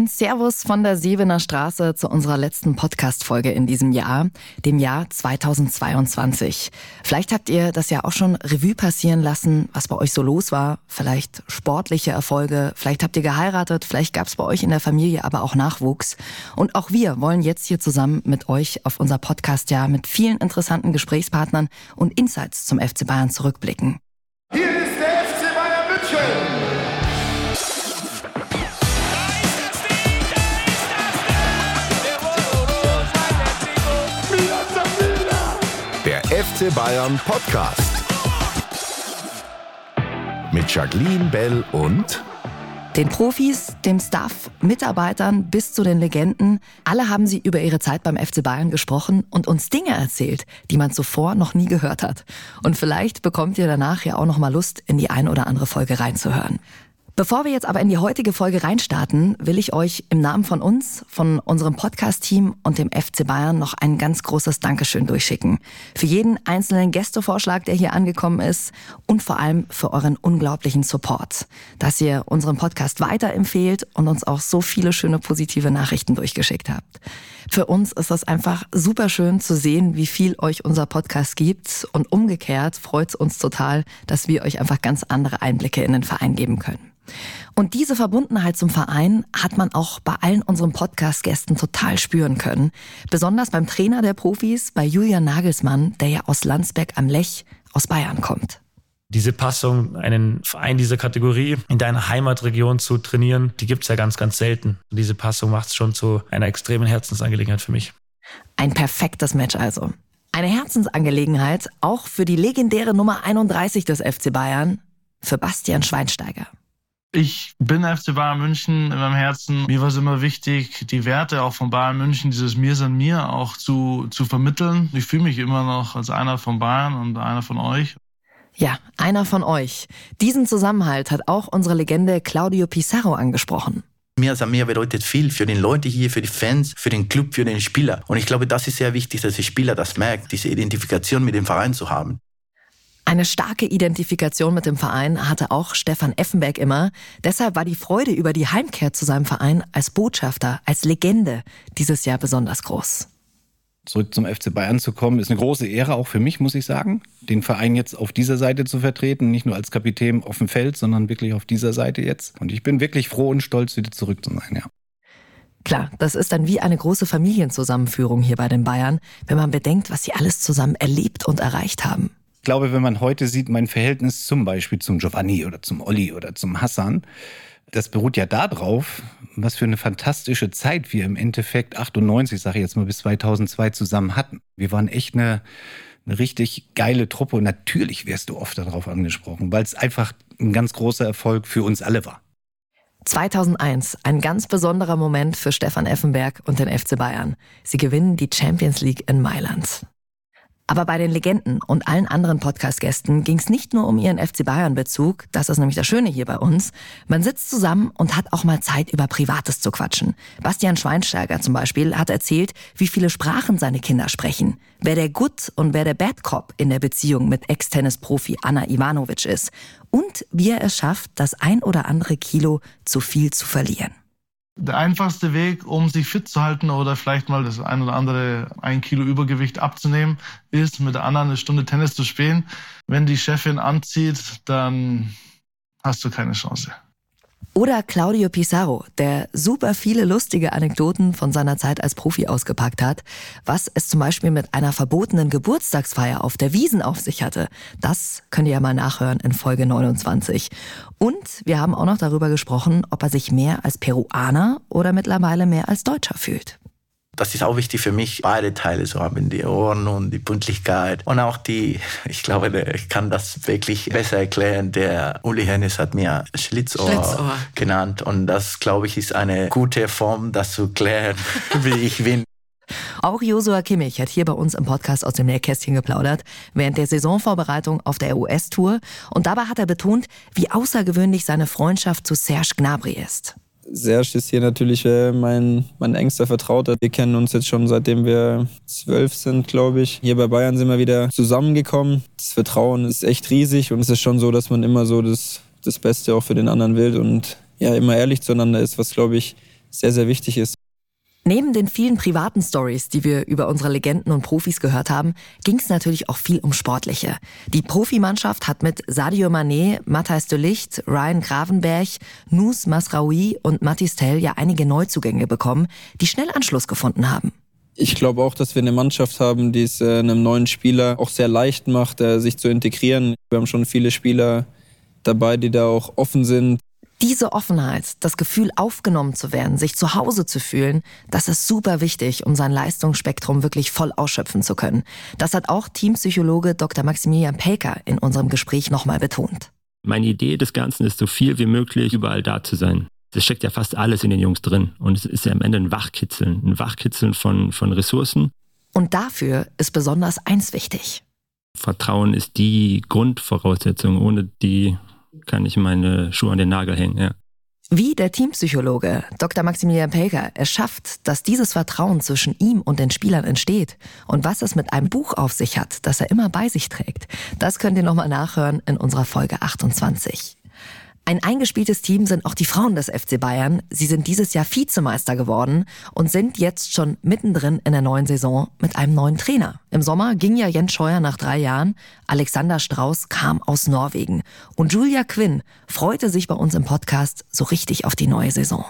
Ein Servus von der Sevener Straße zu unserer letzten Podcast-Folge in diesem Jahr, dem Jahr 2022. Vielleicht habt ihr das ja auch schon Revue passieren lassen, was bei euch so los war. Vielleicht sportliche Erfolge, vielleicht habt ihr geheiratet, vielleicht gab es bei euch in der Familie aber auch Nachwuchs. Und auch wir wollen jetzt hier zusammen mit euch auf unser Podcast-Jahr mit vielen interessanten Gesprächspartnern und Insights zum FC Bayern zurückblicken. Hier ist der FC Bayern München! FC Bayern Podcast. Mit Jacqueline Bell und Den Profis, dem Staff, Mitarbeitern bis zu den Legenden, alle haben sie über ihre Zeit beim FC Bayern gesprochen und uns Dinge erzählt, die man zuvor noch nie gehört hat. Und vielleicht bekommt ihr danach ja auch noch mal Lust, in die ein oder andere Folge reinzuhören. Bevor wir jetzt aber in die heutige Folge reinstarten, will ich euch im Namen von uns, von unserem Podcast-Team und dem FC Bayern noch ein ganz großes Dankeschön durchschicken. Für jeden einzelnen Gästevorschlag, der hier angekommen ist und vor allem für euren unglaublichen Support, dass ihr unseren Podcast weiterempfehlt und uns auch so viele schöne positive Nachrichten durchgeschickt habt. Für uns ist das einfach super schön zu sehen, wie viel euch unser Podcast gibt und umgekehrt freut es uns total, dass wir euch einfach ganz andere Einblicke in den Verein geben können. Und diese Verbundenheit zum Verein hat man auch bei allen unseren Podcast-Gästen total spüren können. Besonders beim Trainer der Profis, bei Julian Nagelsmann, der ja aus Landsberg am Lech aus Bayern kommt. Diese Passung, einen Verein dieser Kategorie in deiner Heimatregion zu trainieren, die gibt's ja ganz, ganz selten. Und diese Passung macht es schon zu einer extremen Herzensangelegenheit für mich. Ein perfektes Match also. Eine Herzensangelegenheit auch für die legendäre Nummer 31 des FC Bayern, für Bastian Schweinsteiger. Ich bin FC Bayern München in meinem Herzen. Mir war es immer wichtig, die Werte auch von Bayern München, dieses Mir sind mir auch zu, zu vermitteln. Ich fühle mich immer noch als einer von Bayern und einer von euch. Ja, einer von euch. Diesen Zusammenhalt hat auch unsere Legende Claudio Pizarro angesprochen. Mir als Armee bedeutet viel für die Leute hier, für die Fans, für den Club, für den Spieler. Und ich glaube, das ist sehr wichtig, dass der Spieler das merkt, diese Identifikation mit dem Verein zu haben. Eine starke Identifikation mit dem Verein hatte auch Stefan Effenberg immer. Deshalb war die Freude über die Heimkehr zu seinem Verein als Botschafter, als Legende dieses Jahr besonders groß. Zurück zum FC Bayern zu kommen, ist eine große Ehre auch für mich, muss ich sagen. Den Verein jetzt auf dieser Seite zu vertreten, nicht nur als Kapitän auf dem Feld, sondern wirklich auf dieser Seite jetzt. Und ich bin wirklich froh und stolz, wieder zurück zu sein, ja. Klar, das ist dann wie eine große Familienzusammenführung hier bei den Bayern, wenn man bedenkt, was sie alles zusammen erlebt und erreicht haben. Ich glaube, wenn man heute sieht, mein Verhältnis zum Beispiel zum Giovanni oder zum Olli oder zum Hassan, das beruht ja darauf, was für eine fantastische Zeit wir im Endeffekt 98, sage ich jetzt mal, bis 2002 zusammen hatten. Wir waren echt eine, eine richtig geile Truppe und natürlich wirst du oft darauf angesprochen, weil es einfach ein ganz großer Erfolg für uns alle war. 2001, ein ganz besonderer Moment für Stefan Effenberg und den FC Bayern. Sie gewinnen die Champions League in Mailand. Aber bei den Legenden und allen anderen Podcast-Gästen ging es nicht nur um ihren FC Bayern-Bezug, das ist nämlich das Schöne hier bei uns. Man sitzt zusammen und hat auch mal Zeit, über Privates zu quatschen. Bastian Schweinsteiger zum Beispiel hat erzählt, wie viele Sprachen seine Kinder sprechen, wer der Good und wer der Bad Cop in der Beziehung mit Ex-Tennis-Profi Anna Ivanovic ist und wie er es schafft, das ein oder andere Kilo zu viel zu verlieren. Der einfachste Weg, um sich fit zu halten oder vielleicht mal das ein oder andere ein Kilo Übergewicht abzunehmen, ist mit der anderen eine Stunde Tennis zu spielen. Wenn die Chefin anzieht, dann hast du keine Chance. Oder Claudio Pizarro, der super viele lustige Anekdoten von seiner Zeit als Profi ausgepackt hat, was es zum Beispiel mit einer verbotenen Geburtstagsfeier auf der Wiesen auf sich hatte. Das könnt ihr ja mal nachhören in Folge 29. Und wir haben auch noch darüber gesprochen, ob er sich mehr als Peruaner oder mittlerweile mehr als Deutscher fühlt. Das ist auch wichtig für mich, beide Teile zu haben, die Ordnung, die Pünktlichkeit und auch die, ich glaube, ich kann das wirklich besser erklären. Der Uli Hennis hat mir Schlitzohr, Schlitzohr. genannt und das, glaube ich, ist eine gute Form, das zu klären, wie ich bin. Auch Josua Kimmich hat hier bei uns im Podcast aus dem Nähkästchen geplaudert, während der Saisonvorbereitung auf der US-Tour. Und dabei hat er betont, wie außergewöhnlich seine Freundschaft zu Serge Gnabry ist. Serge ist hier natürlich äh, mein, mein engster Vertrauter. Wir kennen uns jetzt schon seitdem wir zwölf sind, glaube ich. Hier bei Bayern sind wir wieder zusammengekommen. Das Vertrauen ist echt riesig und es ist schon so, dass man immer so das, das Beste auch für den anderen will und ja, immer ehrlich zueinander ist, was, glaube ich, sehr, sehr wichtig ist. Neben den vielen privaten Stories, die wir über unsere Legenden und Profis gehört haben, ging es natürlich auch viel um Sportliche. Die Profimannschaft hat mit Sadio Mané, Matthijs de Licht, Ryan Gravenberg, Nus Masraoui und Mathis Tell ja einige Neuzugänge bekommen, die schnell Anschluss gefunden haben. Ich glaube auch, dass wir eine Mannschaft haben, die es äh, einem neuen Spieler auch sehr leicht macht, äh, sich zu integrieren. Wir haben schon viele Spieler dabei, die da auch offen sind, diese Offenheit, das Gefühl aufgenommen zu werden, sich zu Hause zu fühlen, das ist super wichtig, um sein Leistungsspektrum wirklich voll ausschöpfen zu können. Das hat auch Teampsychologe Dr. Maximilian Pelker in unserem Gespräch nochmal betont. Meine Idee des Ganzen ist, so viel wie möglich überall da zu sein. Das steckt ja fast alles in den Jungs drin. Und es ist ja am Ende ein Wachkitzeln, ein Wachkitzeln von, von Ressourcen. Und dafür ist besonders eins wichtig. Vertrauen ist die Grundvoraussetzung. Ohne die kann ich meine Schuhe an den Nagel hängen, ja. Wie der Teampsychologe Dr. Maximilian Pelker es schafft, dass dieses Vertrauen zwischen ihm und den Spielern entsteht und was es mit einem Buch auf sich hat, das er immer bei sich trägt, das könnt ihr nochmal nachhören in unserer Folge 28. Ein eingespieltes Team sind auch die Frauen des FC Bayern. Sie sind dieses Jahr Vizemeister geworden und sind jetzt schon mittendrin in der neuen Saison mit einem neuen Trainer. Im Sommer ging ja Jens Scheuer nach drei Jahren. Alexander Strauß kam aus Norwegen. Und Julia Quinn freute sich bei uns im Podcast so richtig auf die neue Saison.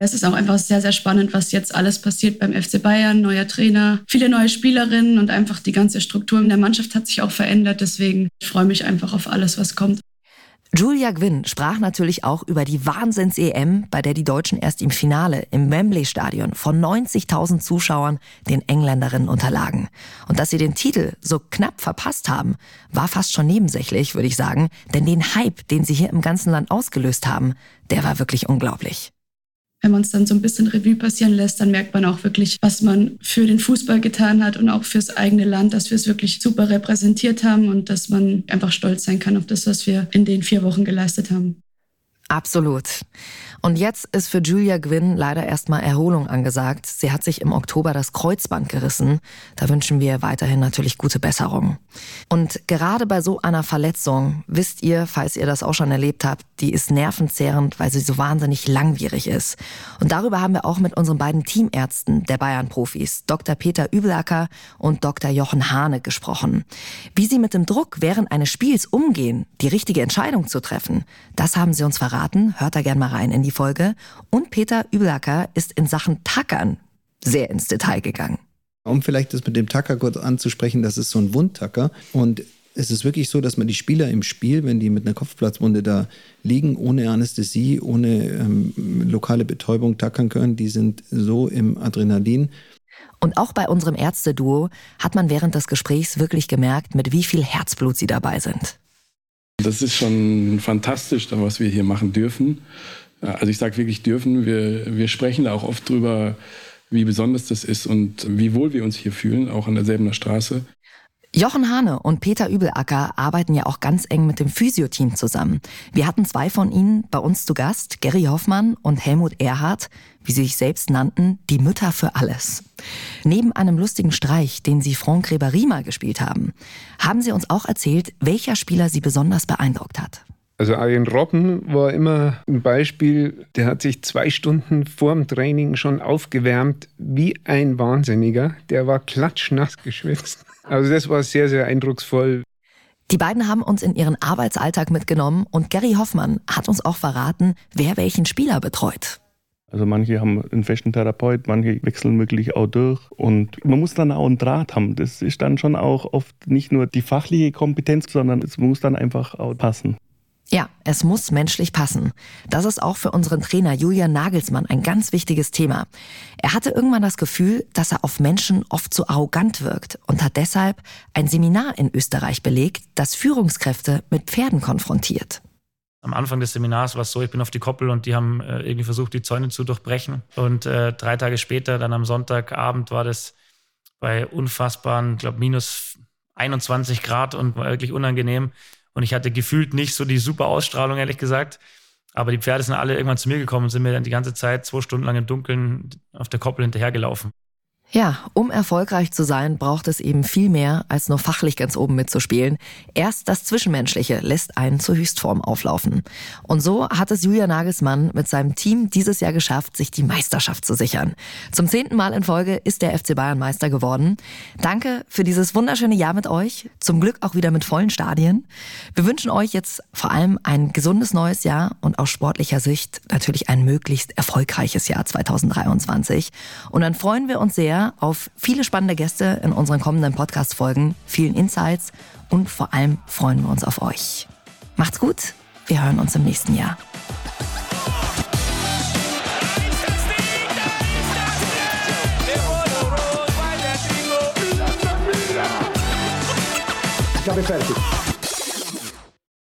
Es ist auch einfach sehr, sehr spannend, was jetzt alles passiert beim FC Bayern. Neuer Trainer, viele neue Spielerinnen und einfach die ganze Struktur in der Mannschaft hat sich auch verändert. Deswegen freue ich mich einfach auf alles, was kommt. Julia Gwynn sprach natürlich auch über die Wahnsinns-EM, bei der die Deutschen erst im Finale im Wembley-Stadion von 90.000 Zuschauern den Engländerinnen unterlagen. Und dass sie den Titel so knapp verpasst haben, war fast schon nebensächlich, würde ich sagen, denn den Hype, den sie hier im ganzen Land ausgelöst haben, der war wirklich unglaublich wenn man es dann so ein bisschen Revue passieren lässt, dann merkt man auch wirklich, was man für den Fußball getan hat und auch fürs eigene Land, dass wir es wirklich super repräsentiert haben und dass man einfach stolz sein kann auf das, was wir in den vier Wochen geleistet haben. Absolut. Und jetzt ist für Julia Gwynn leider erstmal Erholung angesagt. Sie hat sich im Oktober das Kreuzband gerissen. Da wünschen wir weiterhin natürlich gute Besserung. Und gerade bei so einer Verletzung, wisst ihr, falls ihr das auch schon erlebt habt, die ist nervenzehrend, weil sie so wahnsinnig langwierig ist. Und darüber haben wir auch mit unseren beiden Teamärzten der Bayern-Profis, Dr. Peter Übelacker und Dr. Jochen Hahne, gesprochen. Wie sie mit dem Druck während eines Spiels umgehen, die richtige Entscheidung zu treffen, das haben sie uns verraten. Hört da gern mal rein in die Folge. Und Peter Übelacker ist in Sachen Tackern sehr ins Detail gegangen. Um vielleicht das mit dem Tacker kurz anzusprechen, das ist so ein Wundtacker. Und es ist wirklich so, dass man die Spieler im Spiel, wenn die mit einer Kopfplatzwunde da liegen, ohne Anästhesie, ohne ähm, lokale Betäubung tackern können, die sind so im Adrenalin. Und auch bei unserem Ärzteduo hat man während des Gesprächs wirklich gemerkt, mit wie viel Herzblut sie dabei sind. Das ist schon fantastisch, was wir hier machen dürfen. Also ich sage wirklich dürfen. Wir, wir sprechen da auch oft drüber, wie besonders das ist und wie wohl wir uns hier fühlen, auch an derselben Straße. Jochen Hane und Peter Übelacker arbeiten ja auch ganz eng mit dem Physio-Team zusammen. Wir hatten zwei von ihnen bei uns zu Gast, Gary Hoffmann und Helmut Erhardt, wie sie sich selbst nannten, die Mütter für alles. Neben einem lustigen Streich, den sie Franck Ribéry mal gespielt haben, haben sie uns auch erzählt, welcher Spieler sie besonders beeindruckt hat. Also Arjen Robben war immer ein Beispiel, der hat sich zwei Stunden vorm Training schon aufgewärmt wie ein Wahnsinniger. Der war klatschnass geschwitzt. Also das war sehr, sehr eindrucksvoll. Die beiden haben uns in ihren Arbeitsalltag mitgenommen und Gary Hoffmann hat uns auch verraten, wer welchen Spieler betreut. Also manche haben einen festen Therapeut, manche wechseln wirklich auch durch. Und man muss dann auch einen Draht haben. Das ist dann schon auch oft nicht nur die fachliche Kompetenz, sondern es muss dann einfach auch passen. Ja, es muss menschlich passen. Das ist auch für unseren Trainer Julian Nagelsmann ein ganz wichtiges Thema. Er hatte irgendwann das Gefühl, dass er auf Menschen oft zu arrogant wirkt und hat deshalb ein Seminar in Österreich belegt, das Führungskräfte mit Pferden konfrontiert. Am Anfang des Seminars war es so, ich bin auf die Koppel und die haben äh, irgendwie versucht, die Zäune zu durchbrechen. Und äh, drei Tage später, dann am Sonntagabend, war das bei unfassbaren, glaube minus 21 Grad und war wirklich unangenehm. Und ich hatte gefühlt nicht so die super Ausstrahlung, ehrlich gesagt. Aber die Pferde sind alle irgendwann zu mir gekommen und sind mir dann die ganze Zeit zwei Stunden lang im Dunkeln auf der Koppel hinterhergelaufen. Ja, um erfolgreich zu sein, braucht es eben viel mehr, als nur fachlich ganz oben mitzuspielen. Erst das Zwischenmenschliche lässt einen zur Höchstform auflaufen. Und so hat es Julia Nagelsmann mit seinem Team dieses Jahr geschafft, sich die Meisterschaft zu sichern. Zum zehnten Mal in Folge ist der FC Bayern Meister geworden. Danke für dieses wunderschöne Jahr mit euch. Zum Glück auch wieder mit vollen Stadien. Wir wünschen euch jetzt vor allem ein gesundes neues Jahr und aus sportlicher Sicht natürlich ein möglichst erfolgreiches Jahr 2023. Und dann freuen wir uns sehr, auf viele spannende Gäste in unseren kommenden Podcast-Folgen, vielen Insights und vor allem freuen wir uns auf euch. Macht's gut, wir hören uns im nächsten Jahr. Ich habe fertig.